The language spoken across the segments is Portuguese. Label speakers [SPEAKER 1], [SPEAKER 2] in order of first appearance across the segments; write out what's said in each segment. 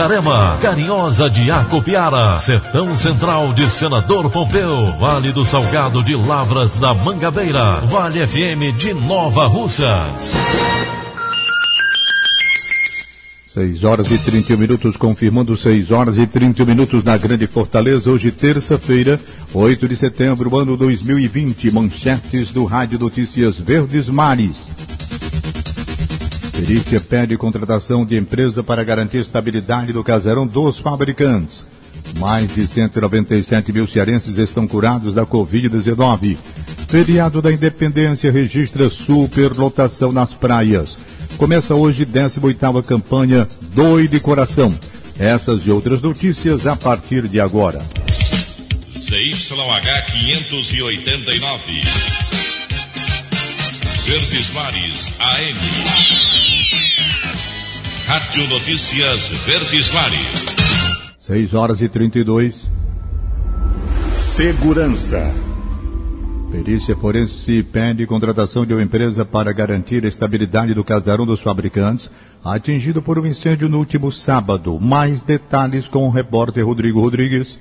[SPEAKER 1] Itarema, Carinhosa de Acopiara, Sertão Central de Senador Pompeu, Vale do Salgado de Lavras da Mangabeira, Vale FM de Nova Russas.
[SPEAKER 2] 6 horas e 31 minutos, confirmando 6 horas e 31 minutos na Grande Fortaleza, hoje terça-feira, 8 de setembro, ano 2020, manchetes do Rádio Notícias Verdes Mares. Perícia pede contratação de empresa para garantir estabilidade do casarão dos fabricantes. Mais de 197 mil cearenses estão curados da Covid-19. Feriado da Independência registra superlotação nas praias. Começa hoje 18ª campanha Doi de Coração. Essas e outras notícias a partir de agora.
[SPEAKER 1] ZYH 589. Verdes Mares AM. Rádio Notícias Verdes Mares.
[SPEAKER 2] 6 horas e 32.
[SPEAKER 1] Segurança.
[SPEAKER 2] Perícia Forense pede contratação de uma empresa para garantir a estabilidade do casarão dos fabricantes, atingido por um incêndio no último sábado. Mais detalhes com o repórter Rodrigo Rodrigues.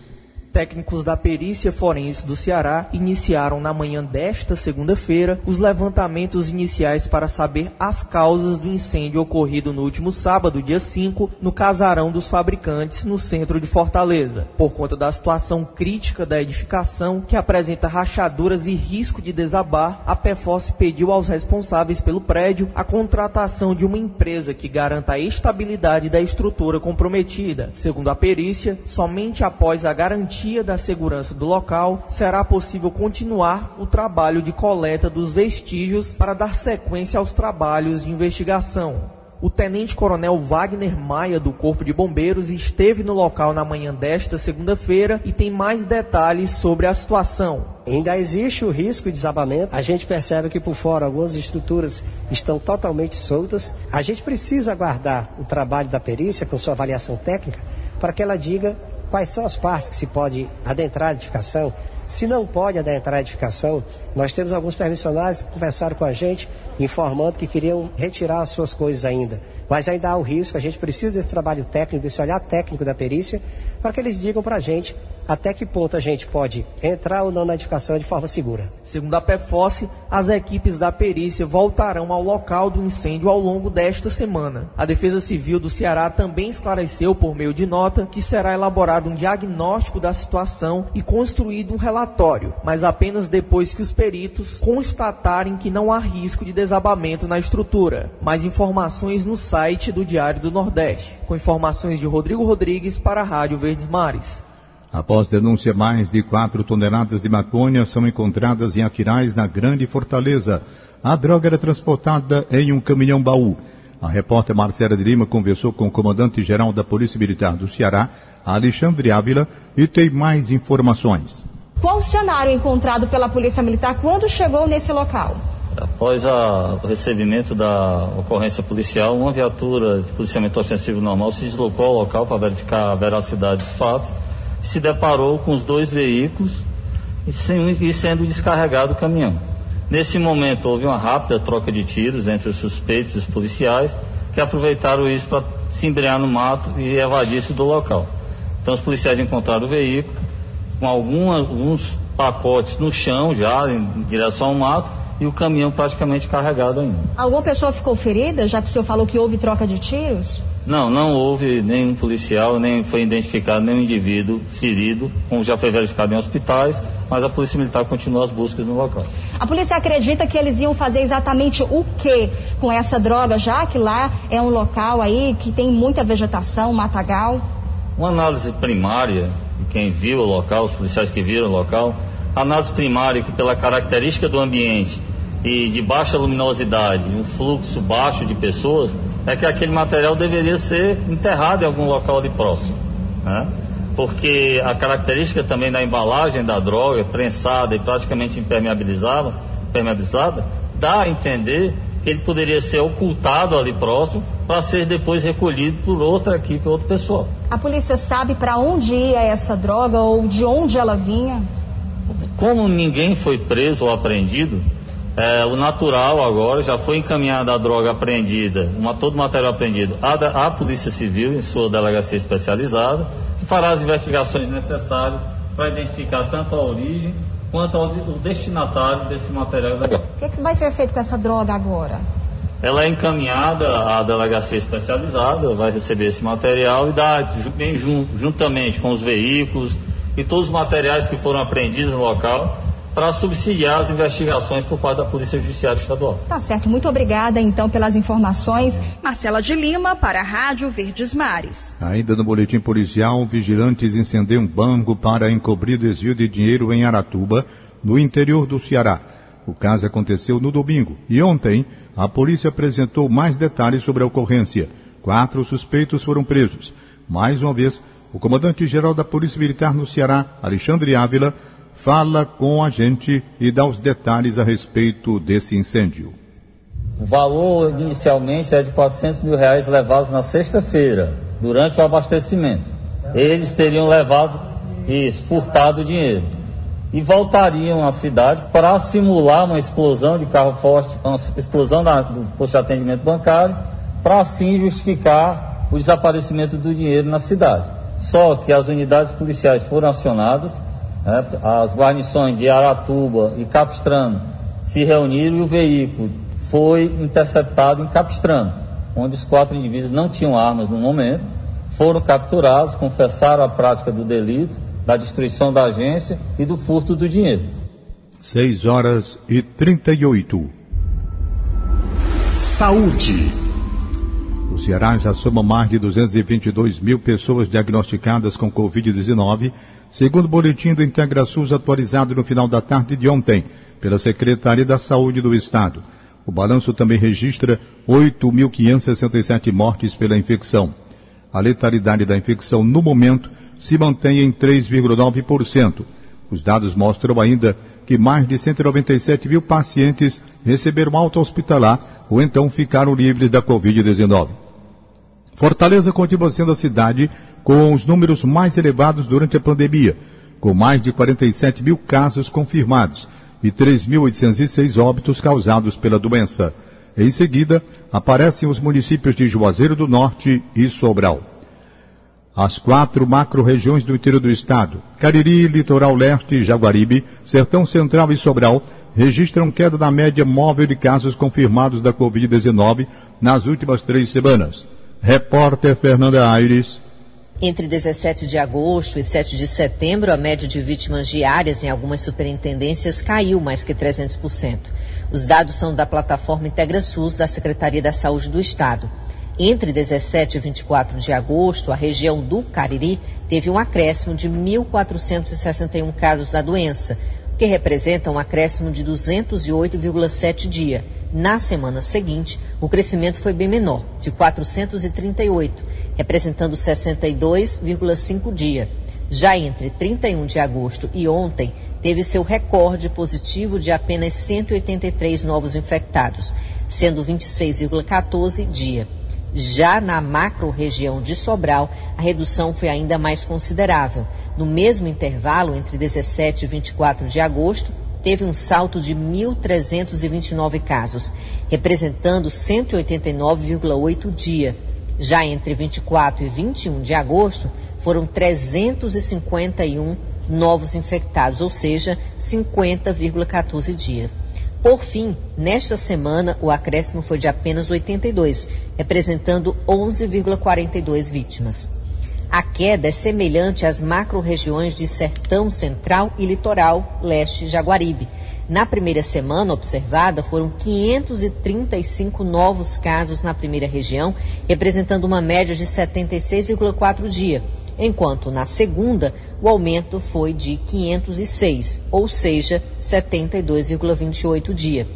[SPEAKER 3] Técnicos da perícia forense do Ceará iniciaram na manhã desta segunda-feira os levantamentos iniciais para saber as causas do incêndio ocorrido no último sábado, dia 5, no casarão dos fabricantes no centro de Fortaleza. Por conta da situação crítica da edificação, que apresenta rachaduras e risco de desabar, a PFOS pediu aos responsáveis pelo prédio a contratação de uma empresa que garanta a estabilidade da estrutura comprometida. Segundo a perícia, somente após a garantia garantia da segurança do local, será possível continuar o trabalho de coleta dos vestígios para dar sequência aos trabalhos de investigação. O tenente-coronel Wagner Maia, do Corpo de Bombeiros, esteve no local na manhã desta segunda-feira e tem mais detalhes sobre a situação.
[SPEAKER 4] Ainda existe o risco de desabamento. A gente percebe que por fora algumas estruturas estão totalmente soltas. A gente precisa aguardar o trabalho da perícia com sua avaliação técnica para que ela diga quais são as partes que se pode adentrar a edificação. Se não pode adentrar a edificação, nós temos alguns permissionários que conversaram com a gente, informando que queriam retirar as suas coisas ainda. Mas ainda há o risco, a gente precisa desse trabalho técnico, desse olhar técnico da perícia, para que eles digam para a gente até que ponto a gente pode entrar ou não na edificação de forma segura.
[SPEAKER 3] Segundo a PFOS, as equipes da perícia voltarão ao local do incêndio ao longo desta semana. A Defesa Civil do Ceará também esclareceu por meio de nota que será elaborado um diagnóstico da situação e construído um relatório, mas apenas depois que os peritos constatarem que não há risco de desabamento na estrutura. Mais informações no site do Diário do Nordeste. Com informações de Rodrigo Rodrigues para a Rádio Verdes Mares.
[SPEAKER 2] Após denúncia, mais de quatro toneladas de maconha são encontradas em Aquirais, na Grande Fortaleza. A droga era transportada em um caminhão baú. A repórter Marcela de Lima conversou com o comandante-geral da Polícia Militar do Ceará, Alexandre Ávila, e tem mais informações.
[SPEAKER 5] Qual o cenário encontrado pela Polícia Militar quando chegou nesse local?
[SPEAKER 6] Após a, o recebimento da ocorrência policial, uma viatura de policiamento ostensivo normal se deslocou ao local para verificar a veracidade dos fatos se deparou com os dois veículos e, sendo descarregado o caminhão. Nesse momento houve uma rápida troca de tiros entre os suspeitos e os policiais que aproveitaram isso para se embrear no mato e evadir-se do local. Então os policiais encontraram o veículo com alguns pacotes no chão já em direção ao mato e o caminhão praticamente carregado ainda.
[SPEAKER 5] Alguma pessoa ficou ferida, já que o senhor falou que houve troca de tiros?
[SPEAKER 6] Não, não houve nenhum policial, nem foi identificado nenhum indivíduo ferido, como já foi verificado em hospitais, mas a Polícia Militar continua as buscas no local.
[SPEAKER 5] A polícia acredita que eles iam fazer exatamente o que com essa droga, já que lá é um local aí que tem muita vegetação, matagal?
[SPEAKER 6] Uma análise primária de quem viu o local, os policiais que viram o local, análise primária que pela característica do ambiente e de baixa luminosidade, um fluxo baixo de pessoas, é que aquele material deveria ser enterrado em algum local ali próximo. Né? Porque a característica também da embalagem da droga, prensada e praticamente impermeabilizada, impermeabilizada dá a entender que ele poderia ser ocultado ali próximo para ser depois recolhido por outra equipe, outro pessoal.
[SPEAKER 5] A polícia sabe para onde ia essa droga ou de onde ela vinha?
[SPEAKER 6] Como ninguém foi preso ou apreendido, é, o natural agora já foi encaminhada a droga apreendida, uma, todo o material apreendido à, à Polícia Civil em sua delegacia especializada, que fará as investigações necessárias para identificar tanto a origem quanto ao, o destinatário desse material
[SPEAKER 5] legal. O que, é que vai ser feito com essa droga agora?
[SPEAKER 6] Ela é encaminhada à delegacia especializada, vai receber esse material e dá, bem juntamente com os veículos e todos os materiais que foram apreendidos no local, para subsidiar as investigações por parte da Polícia Judiciária Estadual.
[SPEAKER 5] Tá certo, muito obrigada então pelas informações. Marcela de Lima para a Rádio Verdes Mares.
[SPEAKER 2] Ainda no boletim policial, vigilantes incendeiam um banco para encobrir desvio de dinheiro em Aratuba, no interior do Ceará. O caso aconteceu no domingo e ontem a polícia apresentou mais detalhes sobre a ocorrência. Quatro suspeitos foram presos. Mais uma vez, o comandante-geral da Polícia Militar no Ceará, Alexandre Ávila, fala com a gente e dá os detalhes a respeito desse incêndio.
[SPEAKER 6] O valor inicialmente é de 400 mil reais levados na sexta-feira, durante o abastecimento. Eles teriam levado isso, furtado o dinheiro. E voltariam à cidade para simular uma explosão de carro forte, uma explosão da, do posto de atendimento bancário, para assim justificar o desaparecimento do dinheiro na cidade. Só que as unidades policiais foram acionadas as guarnições de Aratuba e Capistrano se reuniram e o veículo foi interceptado em Capistrano, onde os quatro indivíduos não tinham armas no momento, foram capturados, confessaram a prática do delito, da destruição da agência e do furto do dinheiro.
[SPEAKER 2] 6 horas e 38.
[SPEAKER 1] Saúde.
[SPEAKER 2] O Ceará já soma mais de 222 mil pessoas diagnosticadas com Covid-19 segundo o boletim do IntegraSUS atualizado no final da tarde de ontem pela Secretaria da Saúde do Estado. O balanço também registra 8.567 mortes pela infecção. A letalidade da infecção no momento se mantém em 3,9%. Os dados mostram ainda que mais de 197 mil pacientes receberam alta hospitalar ou então ficaram livres da Covid-19. Fortaleza continua sendo a cidade com os números mais elevados durante a pandemia, com mais de 47 mil casos confirmados e 3.806 óbitos causados pela doença. Em seguida, aparecem os municípios de Juazeiro do Norte e Sobral. As quatro macro-regiões do interior do estado, Cariri, Litoral Leste, Jaguaribe, Sertão Central e Sobral, registram queda na média móvel de casos confirmados da Covid-19 nas últimas três semanas. Repórter Fernanda Aires.
[SPEAKER 7] Entre 17 de agosto e 7 de setembro, a média de vítimas diárias em algumas superintendências caiu mais que 300%. Os dados são da plataforma IntegraSUS da Secretaria da Saúde do Estado. Entre 17 e 24 de agosto, a região do Cariri teve um acréscimo de 1.461 casos da doença, o que representa um acréscimo de 208,7 dias na semana seguinte, o crescimento foi bem menor, de 438, representando 62,5 dia. Já entre 31 de agosto e ontem, teve seu recorde positivo de apenas 183 novos infectados, sendo 26,14 dia. Já na macro-região de Sobral, a redução foi ainda mais considerável. No mesmo intervalo, entre 17 e 24 de agosto, teve um salto de 1.329 casos, representando 189,8 dia. Já entre 24 e 21 de agosto, foram 351 novos infectados, ou seja, 50,14 dia. Por fim, nesta semana, o acréscimo foi de apenas 82, representando 11,42 vítimas. A queda é semelhante às macro-regiões de Sertão Central e Litoral Leste Jaguaribe. Na primeira semana observada, foram 535 novos casos na primeira região, representando uma média de 76,4 dia, enquanto na segunda o aumento foi de 506, ou seja, 72,28 dia.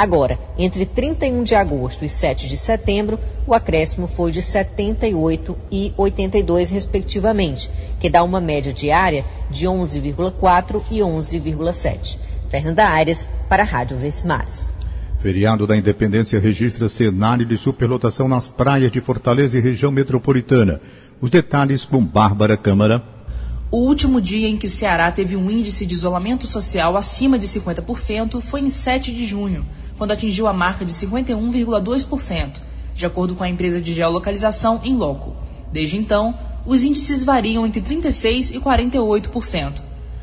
[SPEAKER 7] Agora, entre 31 de agosto e 7 de setembro, o acréscimo foi de 78 e 82, respectivamente, que dá uma média diária de 11,4 e 11,7. Fernanda Aires, para a Rádio Vesmares.
[SPEAKER 2] Feriado da Independência registra cenário de superlotação nas praias de Fortaleza e região metropolitana. Os detalhes com Bárbara Câmara.
[SPEAKER 8] O último dia em que o Ceará teve um índice de isolamento social acima de 50% foi em 7 de junho quando atingiu a marca de 51,2%, de acordo com a empresa de geolocalização Inloco. Desde então, os índices variam entre 36% e 48%.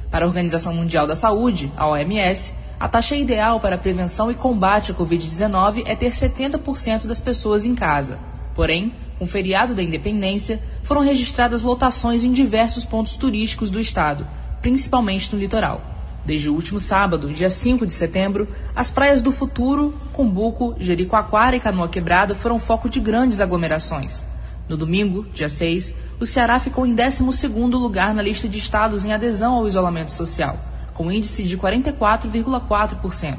[SPEAKER 8] Para a Organização Mundial da Saúde, a OMS, a taxa ideal para a prevenção e combate à Covid-19 é ter 70% das pessoas em casa. Porém, com o feriado da independência, foram registradas lotações em diversos pontos turísticos do estado, principalmente no litoral. Desde o último sábado, dia 5 de setembro, as praias do Futuro, Cumbuco, Jericoacoara e Canoa Quebrada foram foco de grandes aglomerações. No domingo, dia 6, o Ceará ficou em 12º lugar na lista de estados em adesão ao isolamento social, com índice de 44,4%.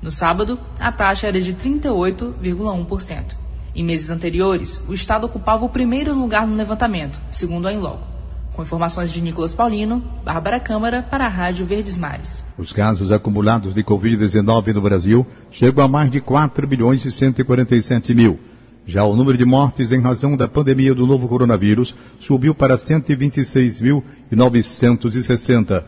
[SPEAKER 8] No sábado, a taxa era de 38,1%. Em meses anteriores, o estado ocupava o primeiro lugar no levantamento, segundo a Inloco. Com informações de Nicolas Paulino, Bárbara Câmara para a Rádio Verdes Mares.
[SPEAKER 2] Os casos acumulados de Covid-19 no Brasil chegam a mais de 4 bilhões e 147 mil. Já o número de mortes em razão da pandemia do novo coronavírus subiu para 126.960.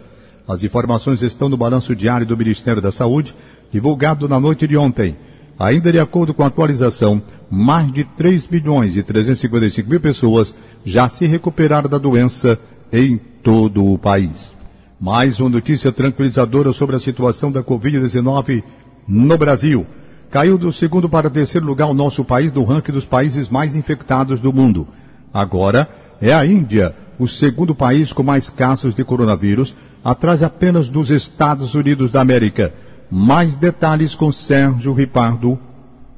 [SPEAKER 2] As informações estão no balanço diário do Ministério da Saúde, divulgado na noite de ontem. Ainda de acordo com a atualização, mais de 3 milhões e 355 mil pessoas já se recuperaram da doença em todo o país. Mais uma notícia tranquilizadora sobre a situação da Covid-19 no Brasil. Caiu do segundo para terceiro lugar o nosso país no ranking dos países mais infectados do mundo. Agora é a Índia, o segundo país com mais casos de coronavírus, atrás apenas dos Estados Unidos da América. Mais detalhes com Sérgio Ripardo.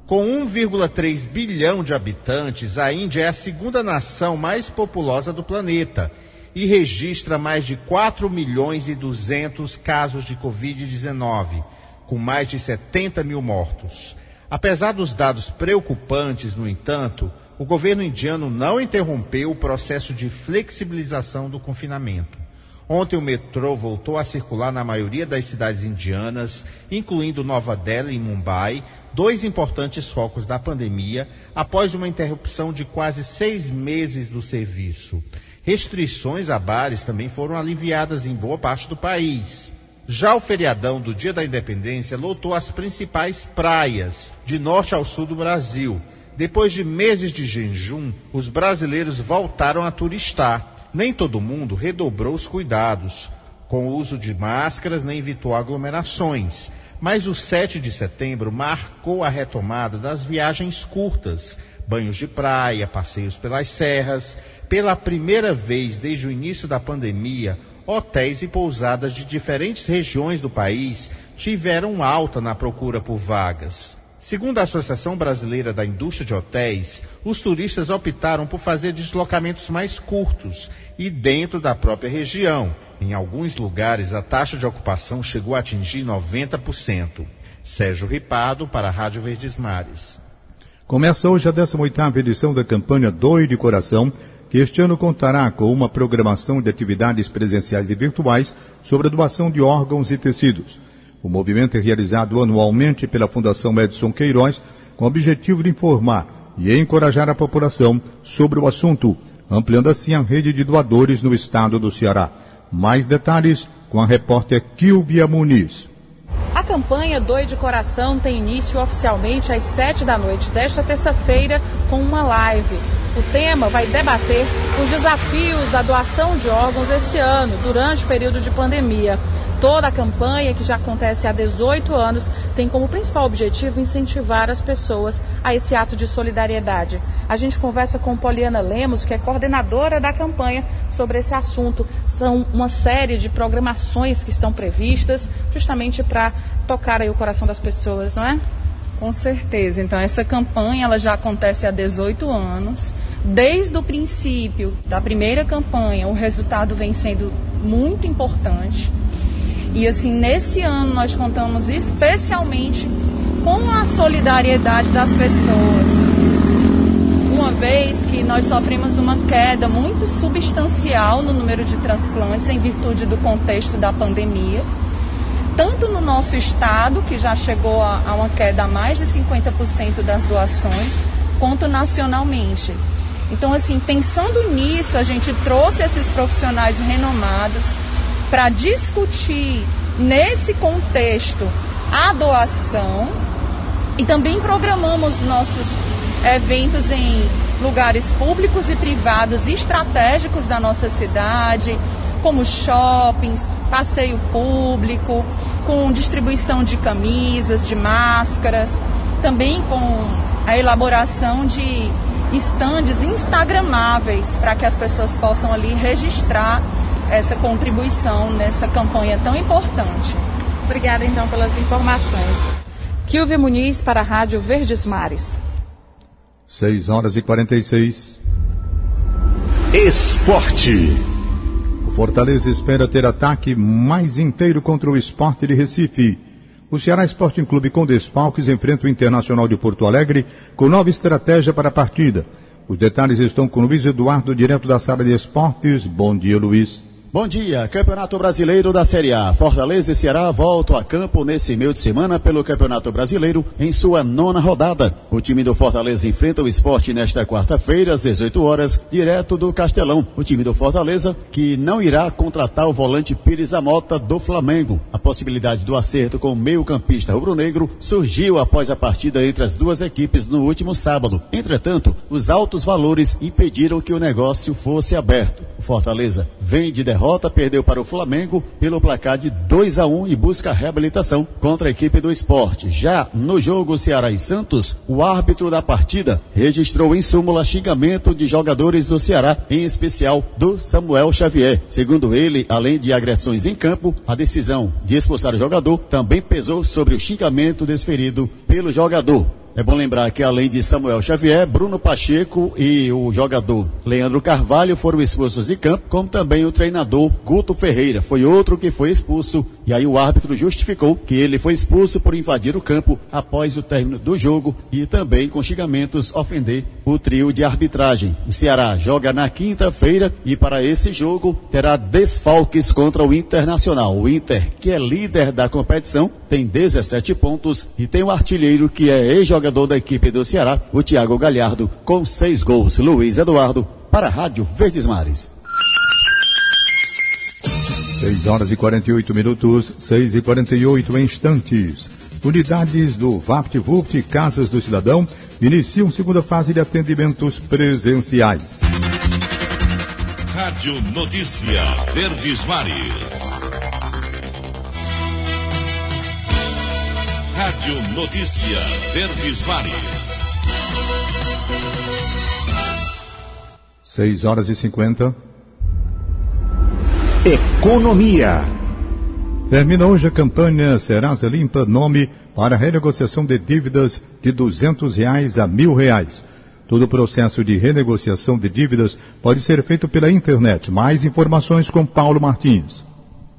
[SPEAKER 9] Com 1,3 bilhão de habitantes, a Índia é a segunda nação mais populosa do planeta e registra mais de 4 milhões e 200 casos de Covid-19, com mais de 70 mil mortos. Apesar dos dados preocupantes, no entanto, o governo indiano não interrompeu o processo de flexibilização do confinamento. Ontem o metrô voltou a circular na maioria das cidades indianas, incluindo Nova Delhi e Mumbai, dois importantes focos da pandemia, após uma interrupção de quase seis meses do serviço. Restrições a bares também foram aliviadas em boa parte do país. Já o feriadão do Dia da Independência lotou as principais praias, de norte ao sul do Brasil. Depois de meses de jejum, os brasileiros voltaram a turistar nem todo mundo redobrou os cuidados com o uso de máscaras nem evitou aglomerações. Mas o 7 de setembro marcou a retomada das viagens curtas, banhos de praia, passeios pelas serras. Pela primeira vez desde o início da pandemia, hotéis e pousadas de diferentes regiões do país tiveram alta na procura por vagas. Segundo a Associação Brasileira da Indústria de Hotéis, os turistas optaram por fazer deslocamentos mais curtos e dentro da própria região. Em alguns lugares, a taxa de ocupação chegou a atingir 90%. Sérgio Ripado, para a Rádio Verdes Mares.
[SPEAKER 2] Começa hoje a 18ª edição da campanha Doe de Coração, que este ano contará com uma programação de atividades presenciais e virtuais sobre a doação de órgãos e tecidos. O movimento é realizado anualmente pela Fundação Edson Queiroz com o objetivo de informar e encorajar a população sobre o assunto, ampliando assim a rede de doadores no estado do Ceará. Mais detalhes com a repórter Kilvia Muniz.
[SPEAKER 10] A campanha Doi de Coração tem início oficialmente às 7 da noite desta terça-feira com uma live. O tema vai debater os desafios da doação de órgãos esse ano, durante o período de pandemia. Toda a campanha, que já acontece há 18 anos, tem como principal objetivo incentivar as pessoas a esse ato de solidariedade. A gente conversa com Poliana Lemos, que é coordenadora da campanha, sobre esse assunto. São uma série de programações que estão previstas justamente para tocar aí o coração das pessoas, não é?
[SPEAKER 11] Com certeza. Então essa campanha ela já acontece há 18 anos. Desde o princípio da primeira campanha, o resultado vem sendo muito importante. E assim, nesse ano nós contamos especialmente com a solidariedade das pessoas. Uma vez que nós sofremos uma queda muito substancial no número de transplantes em virtude do contexto da pandemia tanto no nosso estado, que já chegou a, a uma queda a mais de 50% das doações, quanto nacionalmente. Então, assim, pensando nisso, a gente trouxe esses profissionais renomados para discutir nesse contexto a doação e também programamos nossos eventos em lugares públicos e privados estratégicos da nossa cidade, como shoppings, passeio público, com distribuição de camisas, de máscaras, também com a elaboração de estandes instagramáveis para que as pessoas possam ali registrar essa contribuição nessa campanha tão importante.
[SPEAKER 10] Obrigada então pelas informações. Kilvia Muniz para a Rádio Verdes Mares.
[SPEAKER 2] 6 horas e 46.
[SPEAKER 1] Esporte.
[SPEAKER 2] Fortaleza espera ter ataque mais inteiro contra o esporte de Recife. O Ceará Sporting Clube com desfalques enfrenta o Internacional de Porto Alegre com nova estratégia para a partida. Os detalhes estão com Luiz Eduardo, direto da sala de esportes. Bom dia, Luiz.
[SPEAKER 12] Bom dia, Campeonato Brasileiro da Série A. Fortaleza e Ceará voltam a campo nesse meio de semana pelo Campeonato Brasileiro em sua nona rodada. O time do Fortaleza enfrenta o esporte nesta quarta-feira, às 18 horas, direto do Castelão. O time do Fortaleza, que não irá contratar o volante Pires da Mota do Flamengo. A possibilidade do acerto com o meio-campista rubro-negro surgiu após a partida entre as duas equipes no último sábado. Entretanto, os altos valores impediram que o negócio fosse aberto. O Fortaleza vem de derrota derrota, perdeu para o Flamengo pelo placar de 2 a 1 e busca reabilitação contra a equipe do esporte. Já no jogo Ceará e Santos, o árbitro da partida registrou em súmula xingamento de jogadores do Ceará, em especial do Samuel Xavier. Segundo ele, além de agressões em campo, a decisão de expulsar o jogador também pesou sobre o xingamento desferido pelo jogador. É bom lembrar que além de Samuel Xavier, Bruno Pacheco e o jogador Leandro Carvalho foram expulsos de campo, como também o treinador Guto Ferreira foi outro que foi expulso e aí o árbitro justificou que ele foi expulso por invadir o campo após o término do jogo e também com xingamentos ofender o trio de arbitragem. O Ceará joga na quinta-feira e para esse jogo terá desfalques contra o Internacional. O Inter, que é líder da competição, tem 17 pontos e tem um artilheiro que é ex-jogador jogador da equipe do Ceará, o Thiago Galhardo, com seis gols. Luiz Eduardo, para a Rádio Verdes Mares.
[SPEAKER 2] 6 horas e 48 minutos, 6 e 48 instantes. Unidades do VaptVupt Casas do Cidadão iniciam segunda fase de atendimentos presenciais.
[SPEAKER 1] Rádio Notícia Verdes Mares. Rádio Notícia Verdes Mares.
[SPEAKER 2] 6 horas e 50.
[SPEAKER 1] Economia.
[SPEAKER 2] Termina hoje a campanha Serasa Limpa Nome para renegociação de dívidas de duzentos reais a mil reais. Todo o processo de renegociação de dívidas pode ser feito pela internet. Mais informações com Paulo Martins.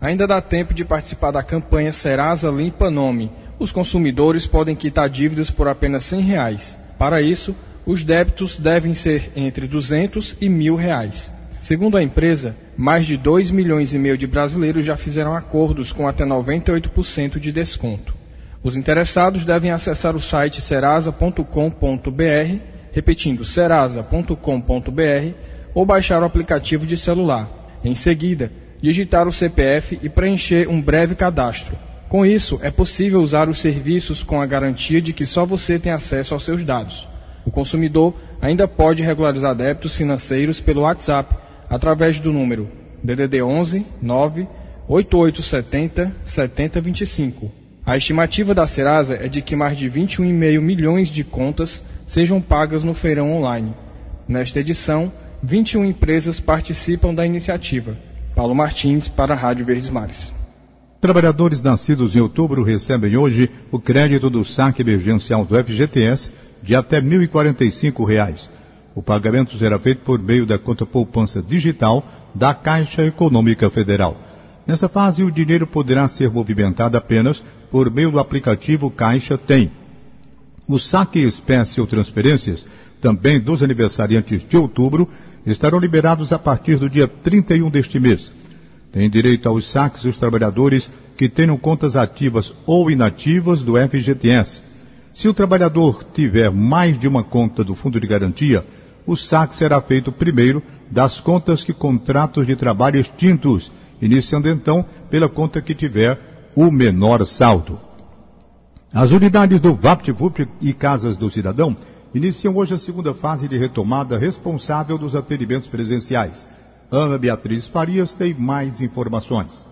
[SPEAKER 13] Ainda dá tempo de participar da campanha Serasa Limpa Nome os consumidores podem quitar dívidas por apenas R$ reais. Para isso, os débitos devem ser entre 200 e mil reais. Segundo a empresa, mais de 2 milhões e meio de brasileiros já fizeram acordos com até 98% de desconto. Os interessados devem acessar o site serasa.com.br, repetindo serasa.com.br, ou baixar o aplicativo de celular. Em seguida, digitar o CPF e preencher um breve cadastro. Com isso, é possível usar os serviços com a garantia de que só você tem acesso aos seus dados. O consumidor ainda pode regularizar débitos financeiros pelo WhatsApp através do número DDD 11 9 8870 7025. A estimativa da Serasa é de que mais de 21,5 milhões de contas sejam pagas no feirão online. Nesta edição, 21 empresas participam da iniciativa. Paulo Martins para a Rádio Verdes Mares.
[SPEAKER 2] Trabalhadores nascidos em outubro recebem hoje o crédito do saque emergencial do FGTS de até R$ 1.045. O pagamento será feito por meio da conta poupança digital da Caixa Econômica Federal. Nessa fase, o dinheiro poderá ser movimentado apenas por meio do aplicativo Caixa Tem. O saque espécie ou transferências, também dos aniversariantes de outubro, estarão liberados a partir do dia 31 deste mês. Têm direito aos saques os trabalhadores que tenham contas ativas ou inativas do FGTS. Se o trabalhador tiver mais de uma conta do Fundo de Garantia, o saque será feito primeiro das contas que contratos de trabalho extintos, iniciando então pela conta que tiver o menor saldo. As unidades do VaptVup e Casas do Cidadão iniciam hoje a segunda fase de retomada responsável dos atendimentos presenciais. Ana Beatriz Farias tem mais informações.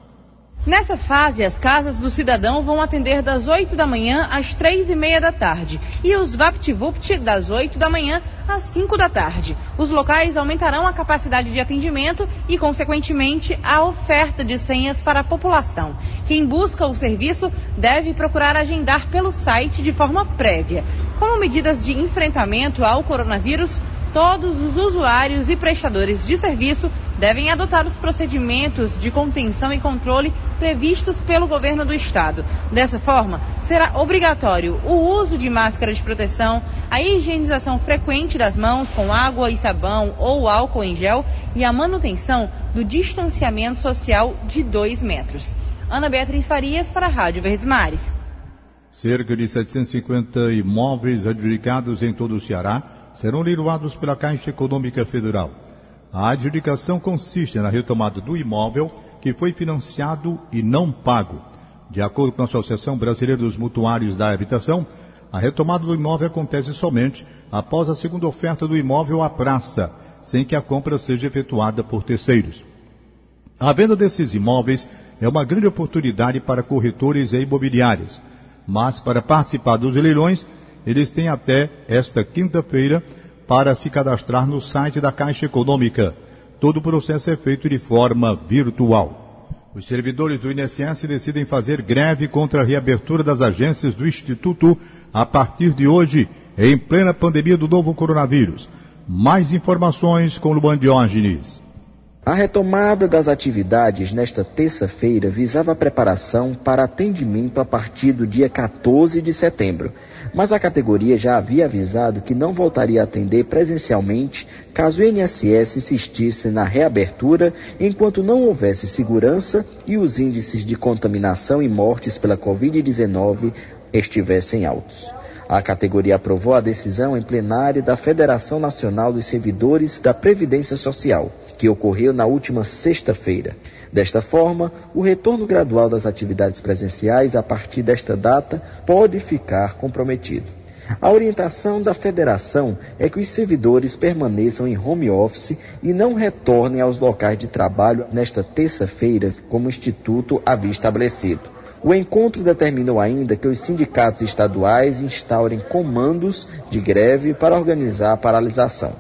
[SPEAKER 14] Nessa fase, as casas do cidadão vão atender das 8 da manhã às 3 e meia da tarde e os VaptVupt das 8 da manhã às 5 da tarde. Os locais aumentarão a capacidade de atendimento e, consequentemente, a oferta de senhas para a população. Quem busca o serviço deve procurar agendar pelo site de forma prévia. Como medidas de enfrentamento ao coronavírus, todos os usuários e prestadores de serviço devem adotar os procedimentos de contenção e controle previstos pelo governo do estado. Dessa forma, será obrigatório o uso de máscara de proteção, a higienização frequente das mãos com água e sabão ou álcool em gel e a manutenção do distanciamento social de 2 metros. Ana Beatriz Farias para a Rádio Verdes Mares.
[SPEAKER 2] Cerca de 750 imóveis adjudicados em todo o Ceará serão leiloados pela Caixa Econômica Federal. A adjudicação consiste na retomada do imóvel que foi financiado e não pago. De acordo com a Associação Brasileira dos Mutuários da Habitação, a retomada do imóvel acontece somente após a segunda oferta do imóvel à praça, sem que a compra seja efetuada por terceiros. A venda desses imóveis é uma grande oportunidade para corretores e imobiliárias, mas para participar dos leilões eles têm até esta quinta-feira para se cadastrar no site da Caixa Econômica. Todo o processo é feito de forma virtual. Os servidores do INSS decidem fazer greve contra a reabertura das agências do Instituto a partir de hoje, em plena pandemia do novo coronavírus. Mais informações com Luan Diógenes.
[SPEAKER 15] A retomada das atividades nesta terça-feira visava a preparação para atendimento a partir do dia 14 de setembro mas a categoria já havia avisado que não voltaria a atender presencialmente caso o INSS insistisse na reabertura enquanto não houvesse segurança e os índices de contaminação e mortes pela Covid-19 estivessem altos. A categoria aprovou a decisão em plenária da Federação Nacional dos Servidores da Previdência Social, que ocorreu na última sexta-feira. Desta forma, o retorno gradual das atividades presenciais a partir desta data pode ficar comprometido. A orientação da federação é que os servidores permaneçam em home office e não retornem aos locais de trabalho nesta terça-feira, como o Instituto havia estabelecido. O encontro determinou ainda que os sindicatos estaduais instaurem comandos de greve para organizar a paralisação.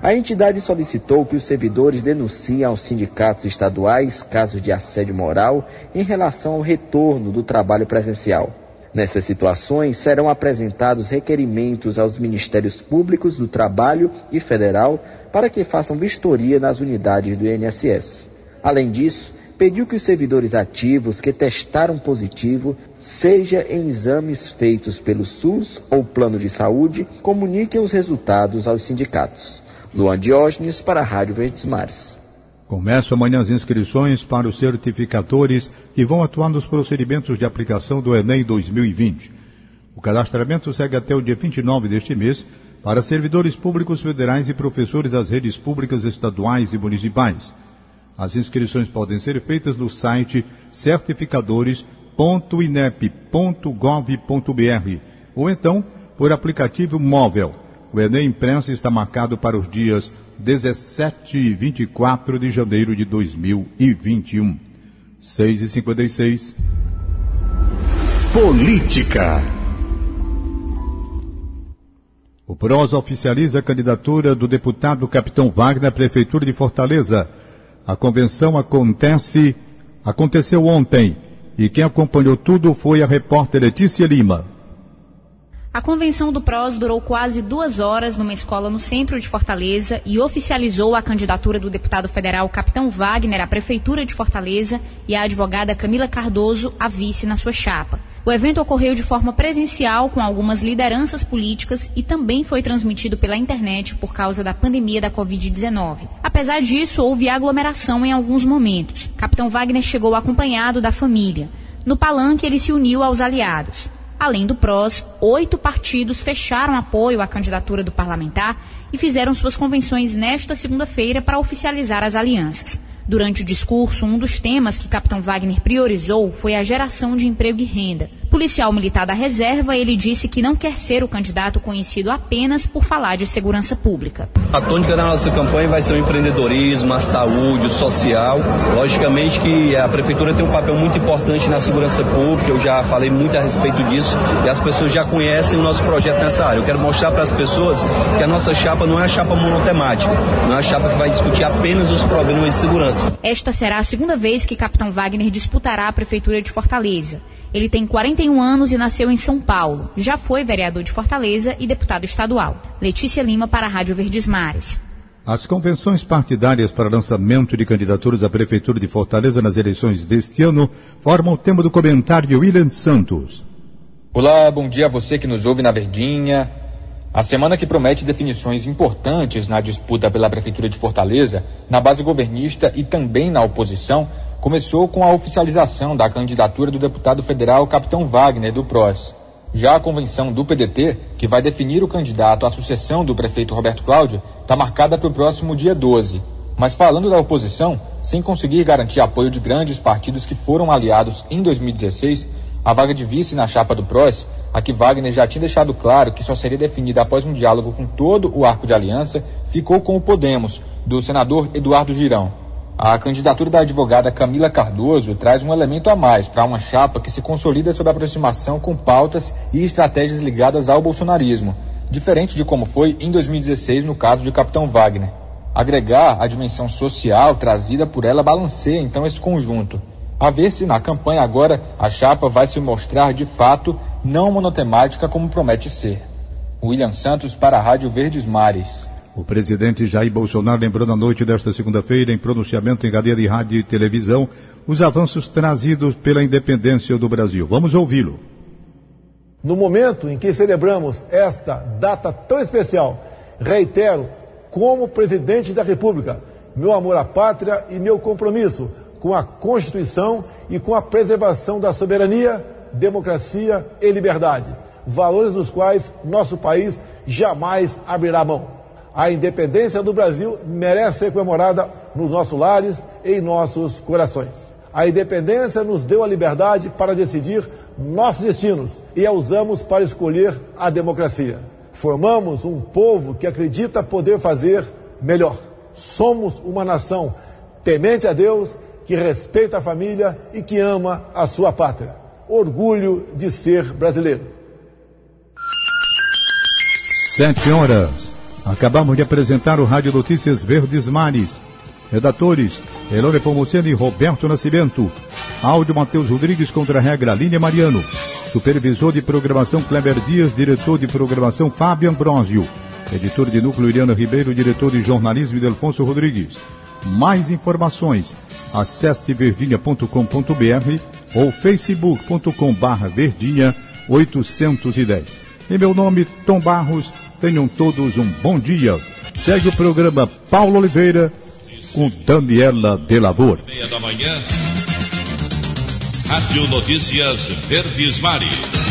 [SPEAKER 15] A entidade solicitou que os servidores denunciem aos sindicatos estaduais casos de assédio moral em relação ao retorno do trabalho presencial. Nessas situações, serão apresentados requerimentos aos Ministérios Públicos do Trabalho e Federal para que façam vistoria nas unidades do INSS. Além disso, pediu que os servidores ativos que testaram positivo, seja em exames feitos pelo SUS ou Plano de Saúde, comuniquem os resultados aos sindicatos. Luan Diógenes para a Rádio Verdes Mares.
[SPEAKER 2] Começam amanhã as inscrições para os certificadores que vão atuar nos procedimentos de aplicação do Enem 2020. O cadastramento segue até o dia 29 deste mês para servidores públicos federais e professores das redes públicas estaduais e municipais. As inscrições podem ser feitas no site certificadores.inep.gov.br ou então por aplicativo móvel O Enem Imprensa está marcado para os dias 17 e 24 de janeiro de 2021. 6 e 56.
[SPEAKER 12] Política.
[SPEAKER 2] O PROS oficializa a candidatura do deputado Capitão Wagner à Prefeitura de Fortaleza. A convenção acontece, aconteceu ontem e quem acompanhou tudo foi a repórter Letícia Lima.
[SPEAKER 16] A convenção do PROS durou quase duas horas numa escola no centro de Fortaleza e oficializou a candidatura do deputado federal Capitão Wagner à Prefeitura de Fortaleza e a advogada Camila Cardoso a vice na sua chapa. O evento ocorreu de forma presencial com algumas lideranças políticas e também foi transmitido pela internet por causa da pandemia da Covid-19. Apesar disso, houve aglomeração em alguns momentos. Capitão Wagner chegou acompanhado da família. No palanque, ele se uniu aos aliados. Além do PROS, oito partidos fecharam apoio à candidatura do parlamentar e fizeram suas convenções nesta segunda-feira para oficializar as alianças. Durante o discurso, um dos temas que Capitão Wagner priorizou foi a geração de emprego e renda. Policial militar da reserva, ele disse que não quer ser o candidato conhecido apenas por falar de segurança pública.
[SPEAKER 17] A tônica da nossa campanha vai ser o empreendedorismo, a saúde, o social. Logicamente que a prefeitura tem um papel muito importante na segurança pública, eu já falei muito a respeito disso e as pessoas já conhecem o nosso projeto nessa área. Eu quero mostrar para as pessoas que a nossa chapa não é a chapa monotemática, não é a chapa que vai discutir apenas os problemas de segurança.
[SPEAKER 16] Esta será a segunda vez que Capitão Wagner disputará a prefeitura de Fortaleza. Ele tem 41 anos e nasceu em São Paulo. Já foi vereador de Fortaleza e deputado estadual. Letícia Lima para a Rádio Verdes Mares.
[SPEAKER 2] As convenções partidárias para lançamento de candidaturas à Prefeitura de Fortaleza nas eleições deste ano formam o tema do comentário de William Santos.
[SPEAKER 18] Olá, bom dia a você que nos ouve na Verdinha. A semana que promete definições importantes na disputa pela Prefeitura de Fortaleza, na base governista e também na oposição, começou com a oficialização da candidatura do deputado federal Capitão Wagner, do PROS. Já a convenção do PDT, que vai definir o candidato à sucessão do prefeito Roberto Cláudio, está marcada para o próximo dia 12. Mas falando da oposição, sem conseguir garantir apoio de grandes partidos que foram aliados em 2016, a vaga de vice na chapa do PROS a que Wagner já tinha deixado claro que só seria definida após um diálogo com todo o arco de aliança, ficou com o Podemos, do senador Eduardo Girão. A candidatura da advogada Camila Cardoso traz um elemento a mais para uma chapa que se consolida sob aproximação com pautas e estratégias ligadas ao bolsonarismo, diferente de como foi em 2016 no caso de Capitão Wagner. Agregar a dimensão social trazida por ela balanceia então esse conjunto. A ver se na campanha agora a chapa vai se mostrar de fato não monotemática como promete ser. William Santos para a Rádio Verdes Mares.
[SPEAKER 2] O presidente Jair Bolsonaro lembrou na noite desta segunda-feira, em pronunciamento em cadeia de rádio e televisão, os avanços trazidos pela independência do Brasil. Vamos ouvi-lo.
[SPEAKER 19] No momento em que celebramos esta data tão especial, reitero, como presidente da República, meu amor à pátria e meu compromisso com a Constituição e com a preservação da soberania democracia e liberdade, valores dos quais nosso país jamais abrirá mão. A independência do Brasil merece ser comemorada nos nossos lares e em nossos corações. A independência nos deu a liberdade para decidir nossos destinos e a usamos para escolher a democracia. Formamos um povo que acredita poder fazer melhor. Somos uma nação temente a Deus, que respeita a família e que ama a sua pátria orgulho de ser brasileiro.
[SPEAKER 2] Sete horas. Acabamos de apresentar o Rádio Notícias Verdes Mares. Redatores, Elone Pomoceno e Roberto Nascimento. Áudio Matheus Rodrigues contra a regra Línia Mariano. Supervisor de programação Kleber Dias, diretor de programação Fábio Ambrosio. Editor de núcleo Iriana Ribeiro, diretor de jornalismo Delfonso Rodrigues. Mais informações, acesse verdinha.com.br ou facebook.com barra verdinha 810. Em meu nome, Tom Barros, tenham todos um bom dia. Segue o programa Paulo Oliveira com Daniela Delavor.
[SPEAKER 1] Meia da manhã, Rádio Notícias Verdes Mares.